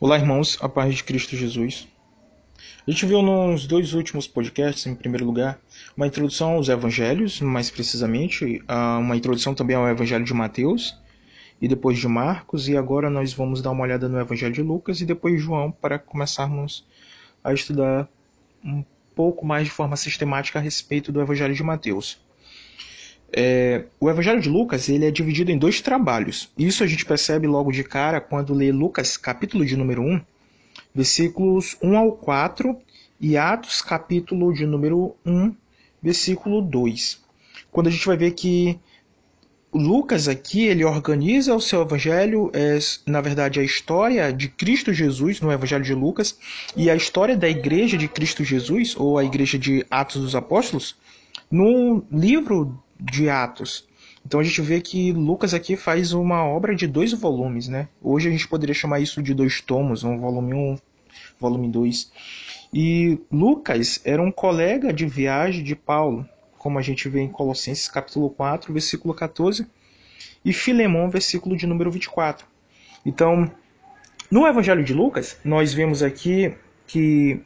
Olá, irmãos, a paz de Cristo Jesus. A gente viu nos dois últimos podcasts, em primeiro lugar, uma introdução aos evangelhos, mais precisamente, uma introdução também ao evangelho de Mateus e depois de Marcos, e agora nós vamos dar uma olhada no evangelho de Lucas e depois de João para começarmos a estudar um pouco mais de forma sistemática a respeito do evangelho de Mateus. É, o Evangelho de Lucas ele é dividido em dois trabalhos. Isso a gente percebe logo de cara quando lê Lucas, capítulo de número 1, versículos 1 ao 4, e Atos, capítulo de número 1, versículo 2. Quando a gente vai ver que Lucas aqui ele organiza o seu evangelho, é, na verdade, a história de Cristo Jesus no Evangelho de Lucas e a história da Igreja de Cristo Jesus, ou a Igreja de Atos dos Apóstolos, no livro de Atos. Então a gente vê que Lucas aqui faz uma obra de dois volumes, né? Hoje a gente poderia chamar isso de dois tomos, um volume 1, um, volume 2. E Lucas era um colega de viagem de Paulo, como a gente vê em Colossenses capítulo 4, versículo 14, e Filemão, versículo de número 24. Então, no Evangelho de Lucas, nós vemos aqui que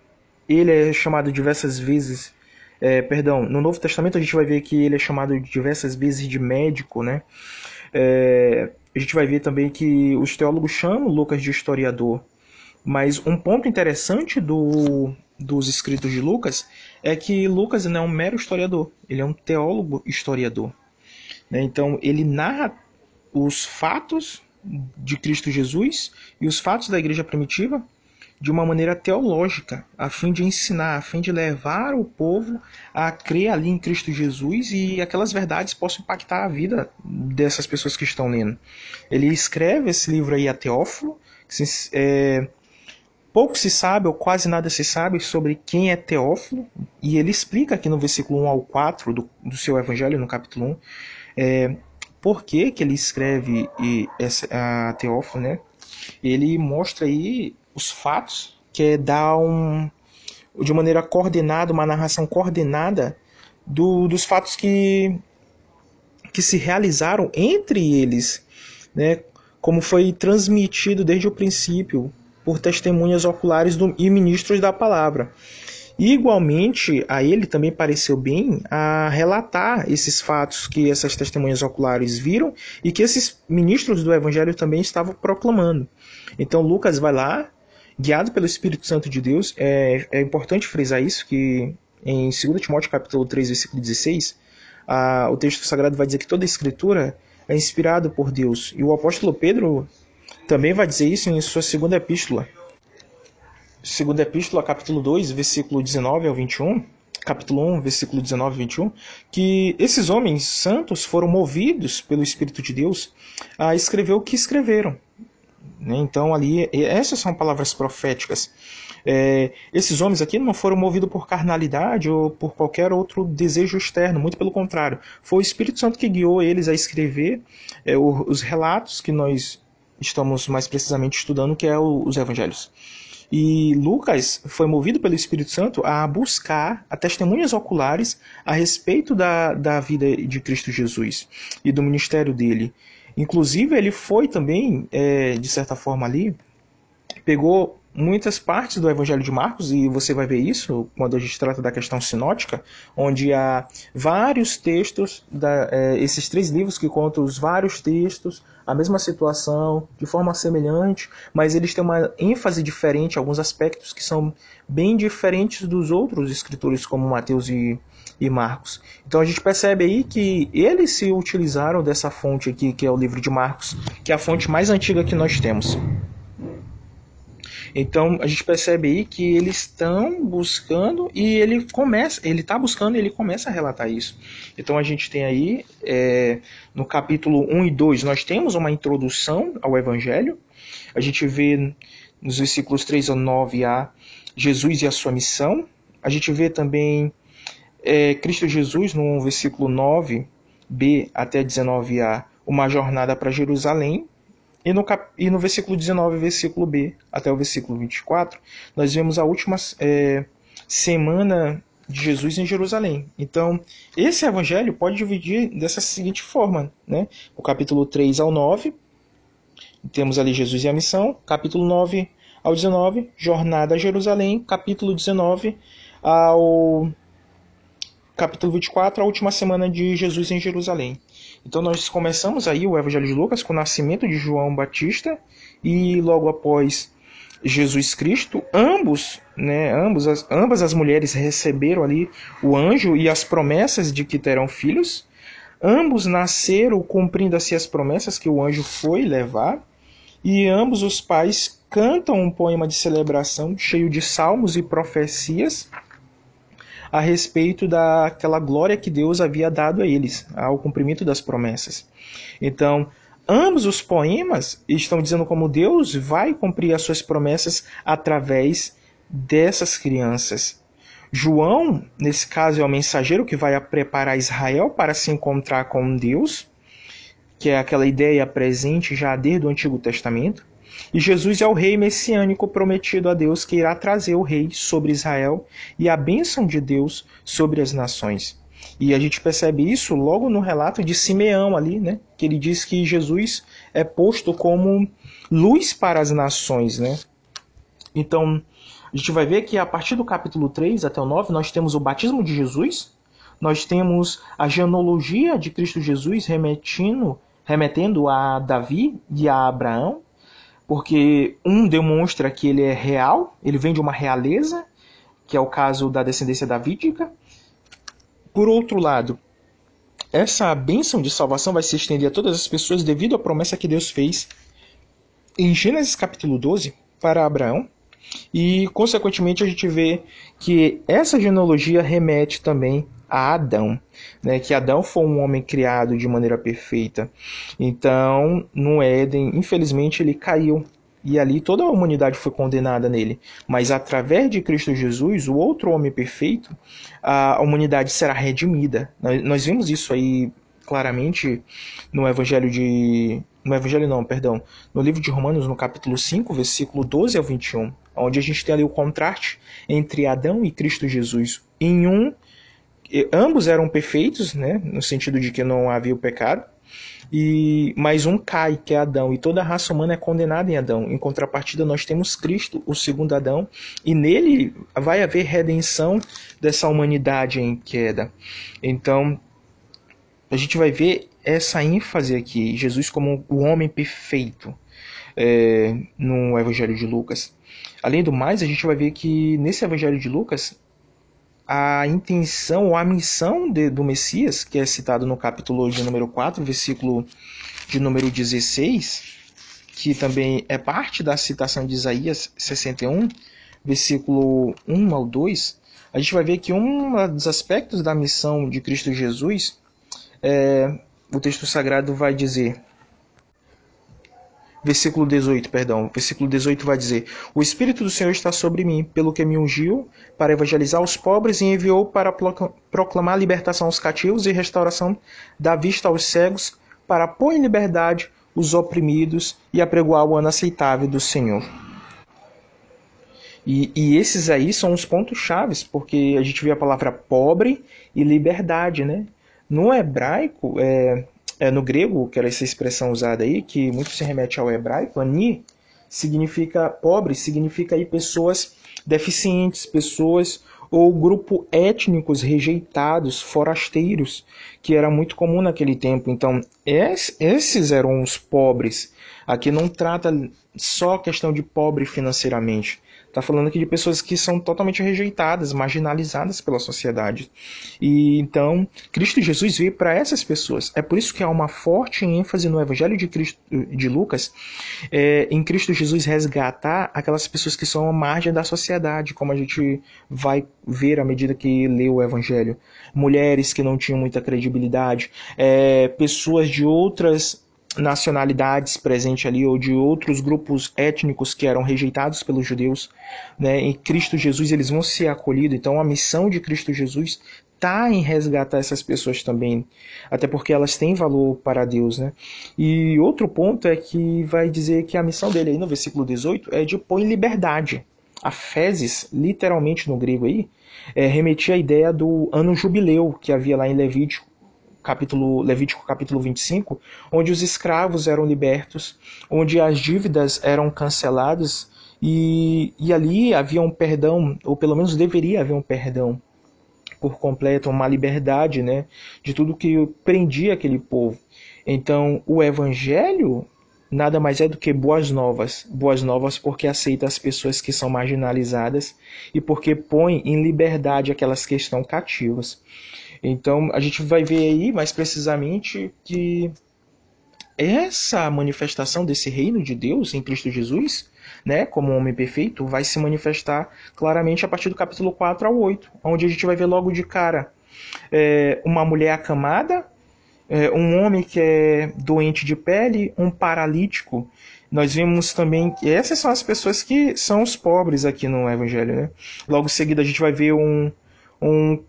ele é chamado diversas vezes é, perdão, no Novo Testamento a gente vai ver que ele é chamado diversas vezes de médico, né? É, a gente vai ver também que os teólogos chamam Lucas de historiador. Mas um ponto interessante do, dos escritos de Lucas é que Lucas não é um mero historiador, ele é um teólogo historiador. Né? Então ele narra os fatos de Cristo Jesus e os fatos da igreja primitiva de uma maneira teológica, a fim de ensinar, a fim de levar o povo a crer ali em Cristo Jesus e aquelas verdades possam impactar a vida dessas pessoas que estão lendo. Ele escreve esse livro aí a Teófilo, se, é, pouco se sabe ou quase nada se sabe sobre quem é Teófilo, e ele explica aqui no versículo 1 ao 4 do, do seu evangelho, no capítulo 1, é, por que, que ele escreve e, essa, a Teófilo, né? Ele mostra aí os fatos, que é dar um, de maneira coordenada, uma narração coordenada do, dos fatos que, que se realizaram entre eles, né, como foi transmitido desde o princípio por testemunhas oculares do, e ministros da palavra. E, igualmente, a ele também pareceu bem a relatar esses fatos que essas testemunhas oculares viram e que esses ministros do evangelho também estavam proclamando. Então, Lucas vai lá, guiado pelo Espírito Santo de Deus. É, é importante frisar isso, que em 2 Timóteo capítulo 3, versículo 16, a, o texto sagrado vai dizer que toda a escritura é inspirada por Deus. E o apóstolo Pedro também vai dizer isso em sua segunda epístola. Segunda epístola, capítulo 2, versículo 19 ao 21, capítulo 1, versículo 19 e 21, que esses homens santos foram movidos pelo Espírito de Deus a escrever o que escreveram. Né? Então, ali, essas são palavras proféticas. É, esses homens aqui não foram movidos por carnalidade ou por qualquer outro desejo externo, muito pelo contrário. Foi o Espírito Santo que guiou eles a escrever é, os relatos que nós estamos mais precisamente estudando, que é os evangelhos. E Lucas foi movido pelo Espírito Santo a buscar a testemunhas oculares a respeito da, da vida de Cristo Jesus e do ministério dele. Inclusive, ele foi também, é, de certa forma ali, pegou muitas partes do Evangelho de Marcos, e você vai ver isso quando a gente trata da questão sinótica, onde há vários textos, da, é, esses três livros que contam os vários textos, a mesma situação, de forma semelhante, mas eles têm uma ênfase diferente, alguns aspectos que são bem diferentes dos outros escritores, como Mateus e, e Marcos. Então a gente percebe aí que eles se utilizaram dessa fonte aqui, que é o livro de Marcos, que é a fonte mais antiga que nós temos. Então a gente percebe aí que eles estão buscando e ele começa, ele está buscando e ele começa a relatar isso. Então a gente tem aí é, no capítulo 1 e 2 nós temos uma introdução ao Evangelho. A gente vê nos versículos 3 a 9 a Jesus e a sua missão. A gente vê também é, Cristo Jesus no versículo 9b até 19a uma jornada para Jerusalém e no, cap... e no versículo 19, versículo B, até o versículo 24, nós vemos a última é, semana de Jesus em Jerusalém. Então, esse evangelho pode dividir dessa seguinte forma, né? O capítulo 3 ao 9, temos ali Jesus e a missão, capítulo 9 ao 19, Jornada a Jerusalém, capítulo 19 ao capítulo 24, a última semana de Jesus em Jerusalém. Então nós começamos aí o Evangelho de Lucas com o nascimento de João Batista e logo após Jesus Cristo, ambos, né, ambos as, ambas as mulheres receberam ali o anjo e as promessas de que terão filhos. Ambos nasceram cumprindo-se as promessas que o anjo foi levar. E ambos os pais cantam um poema de celebração cheio de salmos e profecias a respeito daquela glória que Deus havia dado a eles, ao cumprimento das promessas. Então, ambos os poemas estão dizendo como Deus vai cumprir as suas promessas através dessas crianças. João, nesse caso, é o mensageiro que vai preparar Israel para se encontrar com Deus, que é aquela ideia presente já desde o Antigo Testamento. E Jesus é o rei messiânico prometido a Deus que irá trazer o rei sobre Israel e a bênção de Deus sobre as nações. E a gente percebe isso logo no relato de Simeão ali, né? Que ele diz que Jesus é posto como luz para as nações, né? Então, a gente vai ver que a partir do capítulo 3 até o 9, nós temos o batismo de Jesus, nós temos a genealogia de Cristo Jesus remetendo, remetendo a Davi e a Abraão, porque um demonstra que ele é real, ele vem de uma realeza, que é o caso da descendência davídica. Por outro lado, essa bênção de salvação vai se estender a todas as pessoas devido à promessa que Deus fez em Gênesis capítulo 12 para Abraão. E, consequentemente, a gente vê que essa genealogia remete também a Adão, né? que Adão foi um homem criado de maneira perfeita. Então, no Éden, infelizmente, ele caiu. E ali toda a humanidade foi condenada nele. Mas através de Cristo Jesus, o outro homem perfeito, a humanidade será redimida. Nós vimos isso aí claramente no Evangelho de. No Evangelho não, perdão. No livro de Romanos, no capítulo 5, versículo 12 ao 21, onde a gente tem ali o contraste entre Adão e Cristo Jesus. Em um ambos eram perfeitos, né, no sentido de que não havia o pecado, e mais um cai, que é Adão, e toda a raça humana é condenada em Adão. Em contrapartida, nós temos Cristo, o segundo Adão, e nele vai haver redenção dessa humanidade em queda. Então, a gente vai ver essa ênfase aqui, Jesus como o homem perfeito, é, no Evangelho de Lucas. Além do mais, a gente vai ver que nesse Evangelho de Lucas, a intenção ou a missão de, do Messias, que é citado no capítulo de número 4, versículo de número 16, que também é parte da citação de Isaías 61, versículo 1 ao 2, a gente vai ver que um dos aspectos da missão de Cristo Jesus, é, o texto sagrado vai dizer: versículo 18, perdão. Versículo 18 vai dizer: O Espírito do Senhor está sobre mim, pelo que me ungiu para evangelizar os pobres e enviou para proclamar libertação aos cativos e restauração da vista aos cegos, para pôr em liberdade os oprimidos e apregoar o ano aceitável do Senhor. E, e esses aí são os pontos chaves, porque a gente vê a palavra pobre e liberdade, né? No hebraico, é, é, no grego, que era essa expressão usada aí, que muito se remete ao hebraico, ani significa pobre, significa aí pessoas deficientes, pessoas ou grupo étnicos rejeitados, forasteiros, que era muito comum naquele tempo. Então, esses eram os pobres. Aqui não trata só questão de pobre financeiramente, Está falando aqui de pessoas que são totalmente rejeitadas, marginalizadas pela sociedade. E então, Cristo Jesus veio para essas pessoas. É por isso que há uma forte ênfase no Evangelho de, Cristo, de Lucas é, em Cristo Jesus resgatar aquelas pessoas que são à margem da sociedade, como a gente vai ver à medida que lê o Evangelho. Mulheres que não tinham muita credibilidade, é, pessoas de outras nacionalidades presentes ali ou de outros grupos étnicos que eram rejeitados pelos judeus, né? Em Cristo Jesus eles vão ser acolhidos. Então a missão de Cristo Jesus está em resgatar essas pessoas também, até porque elas têm valor para Deus, né? E outro ponto é que vai dizer que a missão dele aí no versículo 18 é de pôr em liberdade. A fezes, literalmente no grego aí, é, remetia à ideia do ano jubileu que havia lá em Levítico capítulo Levítico capítulo 25, onde os escravos eram libertos, onde as dívidas eram canceladas E, e ali havia um perdão, ou pelo menos deveria haver um perdão por completo, uma liberdade né, de tudo que prendia aquele povo. Então, o evangelho nada mais é do que boas novas. Boas novas porque aceita as pessoas que são marginalizadas e porque põe em liberdade aquelas que estão cativas. Então, a gente vai ver aí mais precisamente que essa manifestação desse reino de Deus em Cristo Jesus, né, como homem perfeito, vai se manifestar claramente a partir do capítulo 4 ao 8, onde a gente vai ver logo de cara é, uma mulher acamada, é, um homem que é doente de pele, um paralítico. Nós vimos também que essas são as pessoas que são os pobres aqui no Evangelho. Né? Logo em seguida, a gente vai ver um, um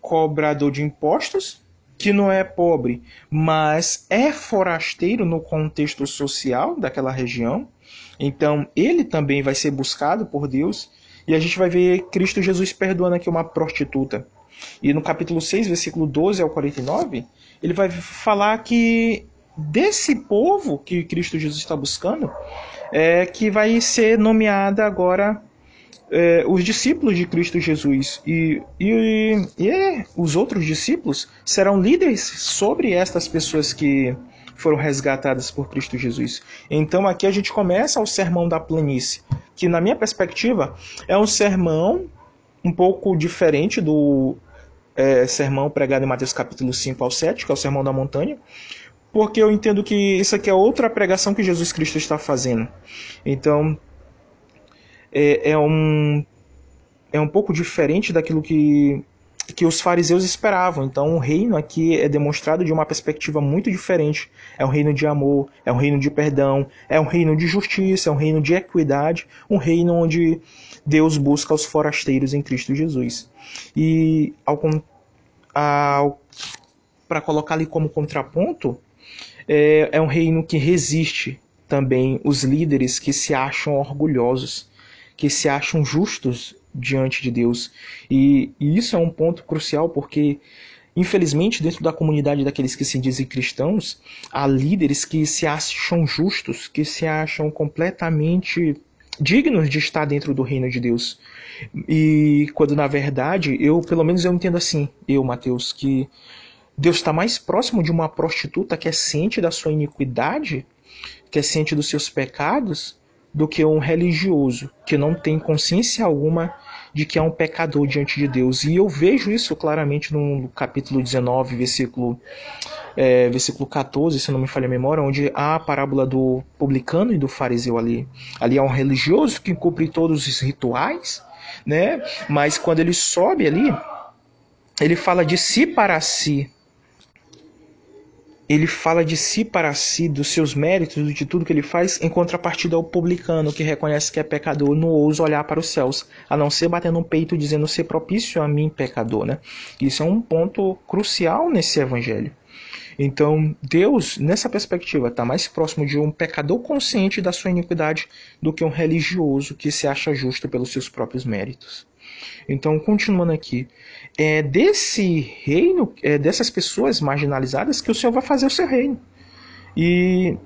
cobrador de impostos, que não é pobre, mas é forasteiro no contexto social daquela região. Então, ele também vai ser buscado por Deus. E a gente vai ver Cristo Jesus perdoando aqui uma prostituta. E no capítulo 6, versículo 12 ao 49, ele vai falar que desse povo que Cristo Jesus está buscando, é que vai ser nomeada agora é, os discípulos de Cristo Jesus e, e, e é, os outros discípulos serão líderes sobre estas pessoas que foram resgatadas por Cristo Jesus. Então aqui a gente começa o sermão da planície, que na minha perspectiva é um sermão um pouco diferente do é, sermão pregado em Mateus capítulo 5 ao 7, que é o sermão da montanha, porque eu entendo que isso aqui é outra pregação que Jesus Cristo está fazendo. Então, é, é, um, é um pouco diferente daquilo que, que os fariseus esperavam. Então, o reino aqui é demonstrado de uma perspectiva muito diferente. É um reino de amor, é um reino de perdão, é um reino de justiça, é um reino de equidade, um reino onde Deus busca os forasteiros em Cristo Jesus. E ao, ao para colocar ali como contraponto, é, é um reino que resiste também os líderes que se acham orgulhosos que se acham justos diante de Deus. E, e isso é um ponto crucial porque Infelizmente, dentro da comunidade daqueles que se dizem cristãos, há líderes que se acham justos, que se acham completamente dignos de estar dentro do reino de Deus. E quando na verdade, eu, pelo menos eu entendo assim, eu, Mateus, que Deus está mais próximo de uma prostituta que é ciente da sua iniquidade, que é ciente dos seus pecados, do que um religioso que não tem consciência alguma de que é um pecador diante de Deus. E eu vejo isso claramente no capítulo 19, versículo, é, versículo 14, se não me falha a memória, onde há a parábola do publicano e do fariseu ali. Ali é um religioso que cumpre todos os rituais, né? mas quando ele sobe ali, ele fala de si para si ele fala de si para si, dos seus méritos, de tudo que ele faz, em contrapartida ao publicano que reconhece que é pecador, não ousa olhar para os céus, a não ser batendo no peito dizendo ser propício a mim, pecador. Né? Isso é um ponto crucial nesse evangelho. Então, Deus, nessa perspectiva, está mais próximo de um pecador consciente da sua iniquidade do que um religioso que se acha justo pelos seus próprios méritos. Então, continuando aqui, é desse reino, é dessas pessoas marginalizadas que o Senhor vai fazer o seu reino. E,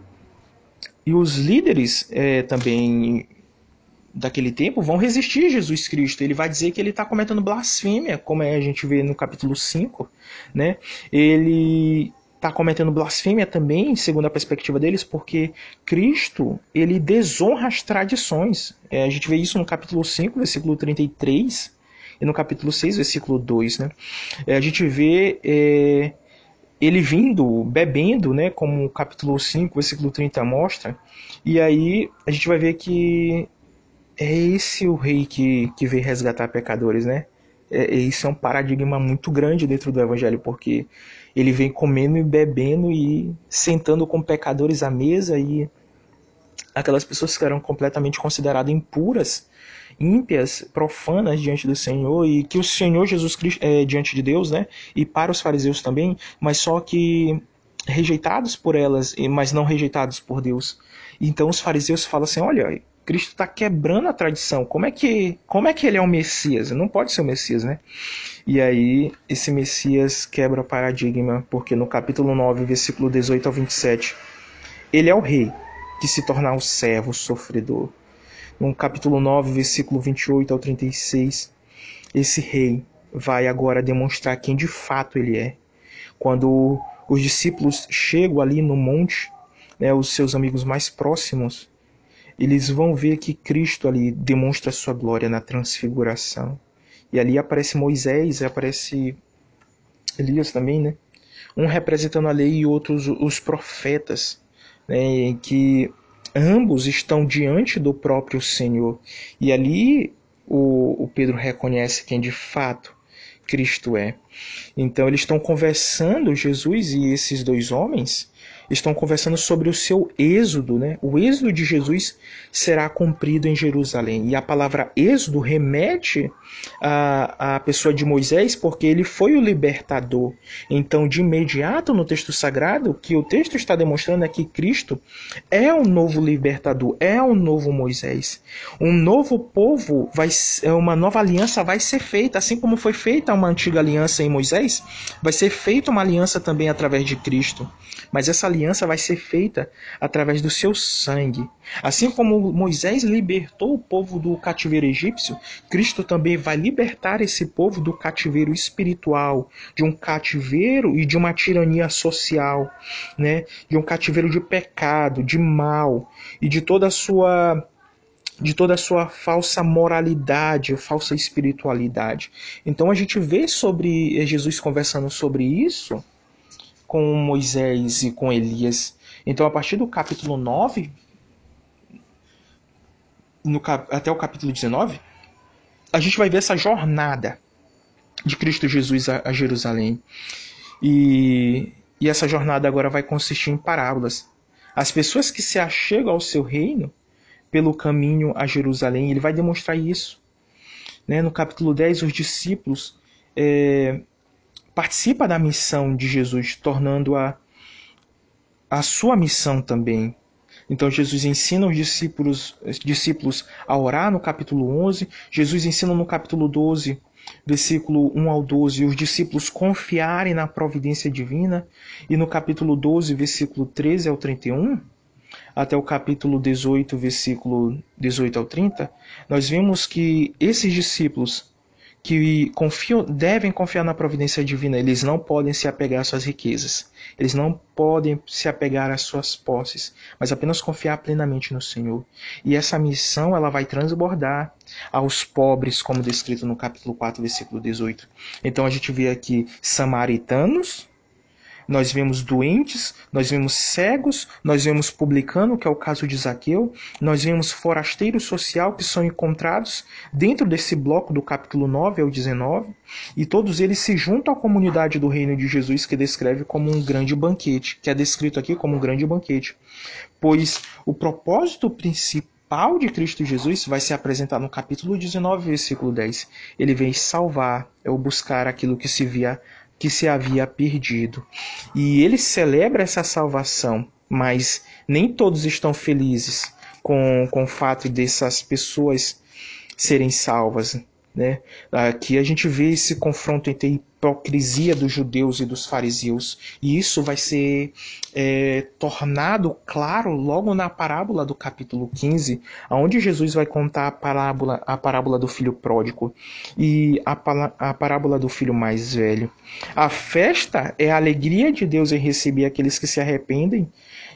e os líderes é, também daquele tempo vão resistir a Jesus Cristo. Ele vai dizer que ele está cometendo blasfêmia, como a gente vê no capítulo 5. Né? Ele está cometendo blasfêmia também, segundo a perspectiva deles, porque Cristo ele desonra as tradições. É, a gente vê isso no capítulo 5, versículo 33 e no capítulo 6, versículo 2, né, é, a gente vê é, ele vindo, bebendo, né, como o capítulo 5, versículo 30 mostra, e aí a gente vai ver que é esse o rei que, que veio resgatar pecadores, né? É, isso é um paradigma muito grande dentro do evangelho, porque ele vem comendo e bebendo e sentando com pecadores à mesa e aquelas pessoas que eram completamente consideradas impuras ímpias, profanas diante do Senhor e que o Senhor Jesus Cristo é diante de Deus, né? E para os fariseus também, mas só que rejeitados por elas, mas não rejeitados por Deus. Então os fariseus falam assim: olha, Cristo está quebrando a tradição. Como é que como é que ele é o Messias? Não pode ser o Messias, né? E aí esse Messias quebra o paradigma, porque no capítulo 9, versículo 18 ao 27, ele é o rei que se tornar o servo sofredor no capítulo 9, versículo 28 ao 36, esse rei vai agora demonstrar quem de fato ele é. Quando os discípulos chegam ali no monte, né, os seus amigos mais próximos, eles vão ver que Cristo ali demonstra sua glória na transfiguração. E ali aparece Moisés, aparece Elias também, né? Um representando a lei e outros os profetas, né? Que ambos estão diante do próprio Senhor. E ali o, o Pedro reconhece quem de fato Cristo é. Então eles estão conversando, Jesus e esses dois homens, estão conversando sobre o seu êxodo, né? O êxodo de Jesus será cumprido em Jerusalém. E a palavra êxodo remete à, à pessoa de Moisés, porque ele foi o libertador. Então, de imediato no texto sagrado, que o texto está demonstrando é que Cristo é o novo libertador, é o novo Moisés. Um novo povo vai uma nova aliança vai ser feita, assim como foi feita uma antiga aliança em Moisés, vai ser feita uma aliança também através de Cristo. Mas essa aliança vai ser feita através do seu sangue. Assim como Moisés libertou o povo do cativeiro egípcio, Cristo também vai libertar esse povo do cativeiro espiritual, de um cativeiro e de uma tirania social, né? De um cativeiro de pecado, de mal e de toda a sua de toda a sua falsa moralidade, falsa espiritualidade. Então a gente vê sobre Jesus conversando sobre isso com Moisés e com Elias. Então, a partir do capítulo 9 no, até o capítulo 19, a gente vai ver essa jornada de Cristo Jesus a, a Jerusalém. E, e essa jornada agora vai consistir em parábolas. As pessoas que se achegam ao seu reino pelo caminho a Jerusalém, ele vai demonstrar isso. Né? No capítulo 10, os discípulos é, participa da missão de Jesus, tornando-a a sua missão também. Então Jesus ensina os discípulos, discípulos a orar no capítulo 11, Jesus ensina no capítulo 12, versículo 1 ao 12, os discípulos confiarem na providência divina, e no capítulo 12, versículo 13 ao 31, até o capítulo 18, versículo 18 ao 30, nós vemos que esses discípulos que confiam, devem confiar na providência divina. Eles não podem se apegar às suas riquezas. Eles não podem se apegar às suas posses, mas apenas confiar plenamente no Senhor. E essa missão ela vai transbordar aos pobres, como descrito no capítulo 4, versículo 18. Então a gente vê aqui samaritanos nós vemos doentes, nós vemos cegos, nós vemos publicano, que é o caso de Zaqueu, nós vemos forasteiro social que são encontrados dentro desse bloco do capítulo 9 ao 19, e todos eles se juntam à comunidade do reino de Jesus que descreve como um grande banquete, que é descrito aqui como um grande banquete. Pois o propósito principal de Cristo Jesus vai se apresentar no capítulo 19, versículo 10. Ele vem salvar, é o buscar aquilo que se via que se havia perdido. E ele celebra essa salvação, mas nem todos estão felizes com, com o fato dessas pessoas serem salvas. Né? Aqui a gente vê esse confronto entre a hipocrisia dos judeus e dos fariseus, e isso vai ser é, tornado claro logo na parábola do capítulo 15, onde Jesus vai contar a parábola, a parábola do filho pródigo e a, a parábola do filho mais velho. A festa é a alegria de Deus em receber aqueles que se arrependem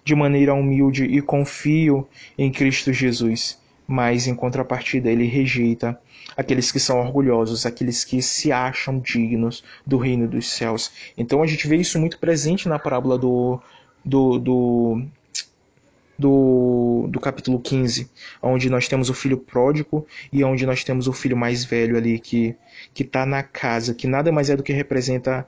de maneira humilde e confiam em Cristo Jesus, mas em contrapartida ele rejeita aqueles que são orgulhosos, aqueles que se acham dignos do reino dos céus. Então a gente vê isso muito presente na parábola do, do, do, do, do capítulo 15, onde nós temos o filho pródigo e onde nós temos o filho mais velho ali que que está na casa, que nada mais é do que representa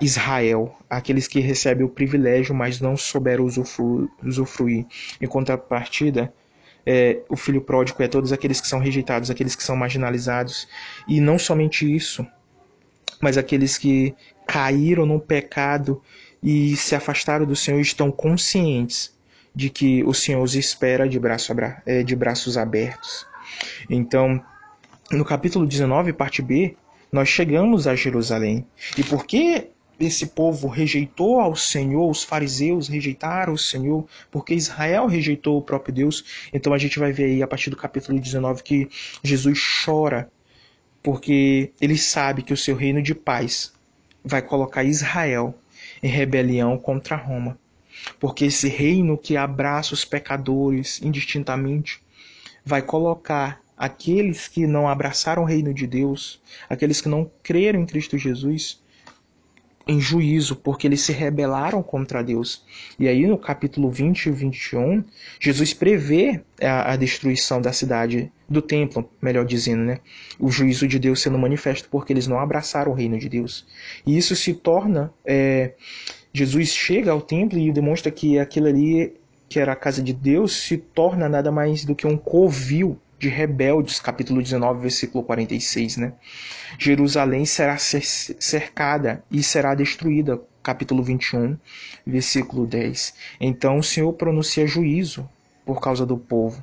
Israel, aqueles que recebem o privilégio, mas não souberam usufruir. Em contrapartida, é, o filho pródigo é todos aqueles que são rejeitados, aqueles que são marginalizados. E não somente isso, mas aqueles que caíram no pecado e se afastaram do Senhor estão conscientes de que o Senhor os espera de, braço, é, de braços abertos. Então, no capítulo 19, parte B, nós chegamos a Jerusalém. E por que esse povo rejeitou ao Senhor, os fariseus rejeitaram o Senhor, porque Israel rejeitou o próprio Deus. Então a gente vai ver aí a partir do capítulo 19 que Jesus chora, porque ele sabe que o seu reino de paz vai colocar Israel em rebelião contra Roma. Porque esse reino que abraça os pecadores indistintamente vai colocar aqueles que não abraçaram o reino de Deus, aqueles que não creram em Cristo Jesus, em juízo, porque eles se rebelaram contra Deus. E aí no capítulo 20 e 21, Jesus prevê a, a, destruição da cidade, do templo, melhor dizendo, né? O juízo de Deus sendo manifesto porque eles não abraçaram o reino de Deus. E isso se torna. É, Jesus chega ao templo e demonstra que aquilo ali, que era a casa de Deus, se torna nada mais do que um covil de rebeldes, capítulo 19, versículo 46, né? Jerusalém será cercada e será destruída, capítulo 21, versículo 10. Então o Senhor pronuncia juízo por causa do povo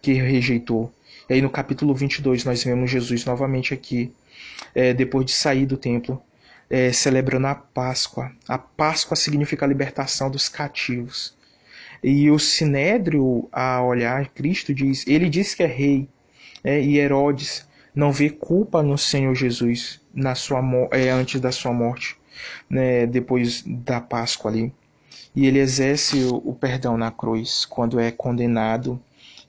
que rejeitou. E aí no capítulo 22 nós vemos Jesus novamente aqui, é, depois de sair do templo, é, celebrando a Páscoa. A Páscoa significa a libertação dos cativos. E o Sinédrio, a olhar Cristo, diz: ele diz que é rei, é, e Herodes não vê culpa no Senhor Jesus na sua é, antes da sua morte, né, depois da Páscoa ali. E ele exerce o, o perdão na cruz quando é condenado,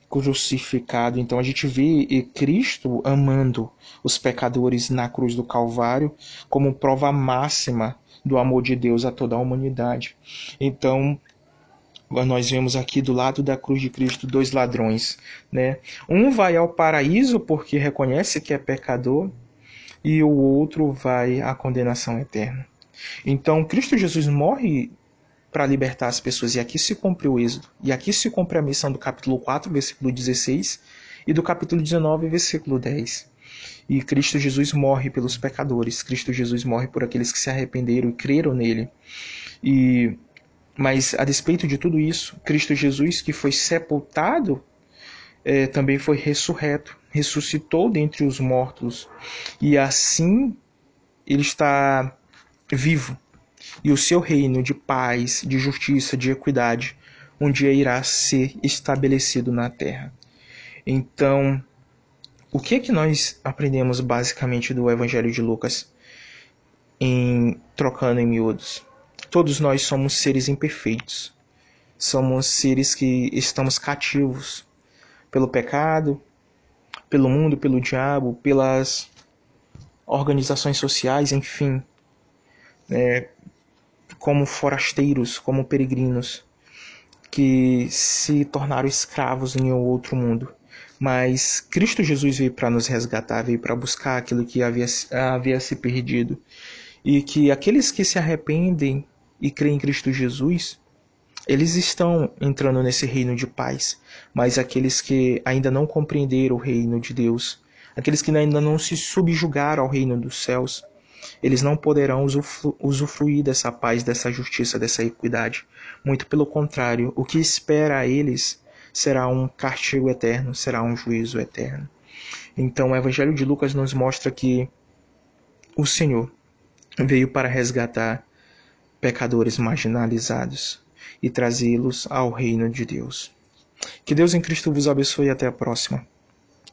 crucificado. Então a gente vê Cristo amando os pecadores na cruz do Calvário como prova máxima do amor de Deus a toda a humanidade. Então, nós vemos aqui do lado da cruz de Cristo dois ladrões, né? Um vai ao paraíso porque reconhece que é pecador e o outro vai à condenação eterna. Então, Cristo Jesus morre para libertar as pessoas e aqui se cumpre o êxodo. E aqui se cumpre a missão do capítulo 4, versículo 16 e do capítulo 19, versículo 10. E Cristo Jesus morre pelos pecadores. Cristo Jesus morre por aqueles que se arrependeram e creram nele. E mas a despeito de tudo isso, Cristo Jesus, que foi sepultado, é, também foi ressurreto, ressuscitou dentre os mortos, e assim ele está vivo. E o seu reino de paz, de justiça, de equidade, um dia irá ser estabelecido na terra. Então, o que é que nós aprendemos basicamente do Evangelho de Lucas em trocando em miúdos? Todos nós somos seres imperfeitos. Somos seres que estamos cativos pelo pecado, pelo mundo, pelo diabo, pelas organizações sociais, enfim, é, como forasteiros, como peregrinos, que se tornaram escravos em outro mundo. Mas Cristo Jesus veio para nos resgatar, veio para buscar aquilo que havia, havia se perdido. E que aqueles que se arrependem e crê em Cristo Jesus, eles estão entrando nesse reino de paz. Mas aqueles que ainda não compreenderam o reino de Deus, aqueles que ainda não se subjugaram ao reino dos céus, eles não poderão usufru usufruir dessa paz, dessa justiça, dessa equidade. Muito pelo contrário, o que espera a eles será um castigo eterno, será um juízo eterno. Então, o Evangelho de Lucas nos mostra que o Senhor veio para resgatar pecadores marginalizados e trazê-los ao reino de Deus. Que Deus em Cristo vos abençoe e até a próxima.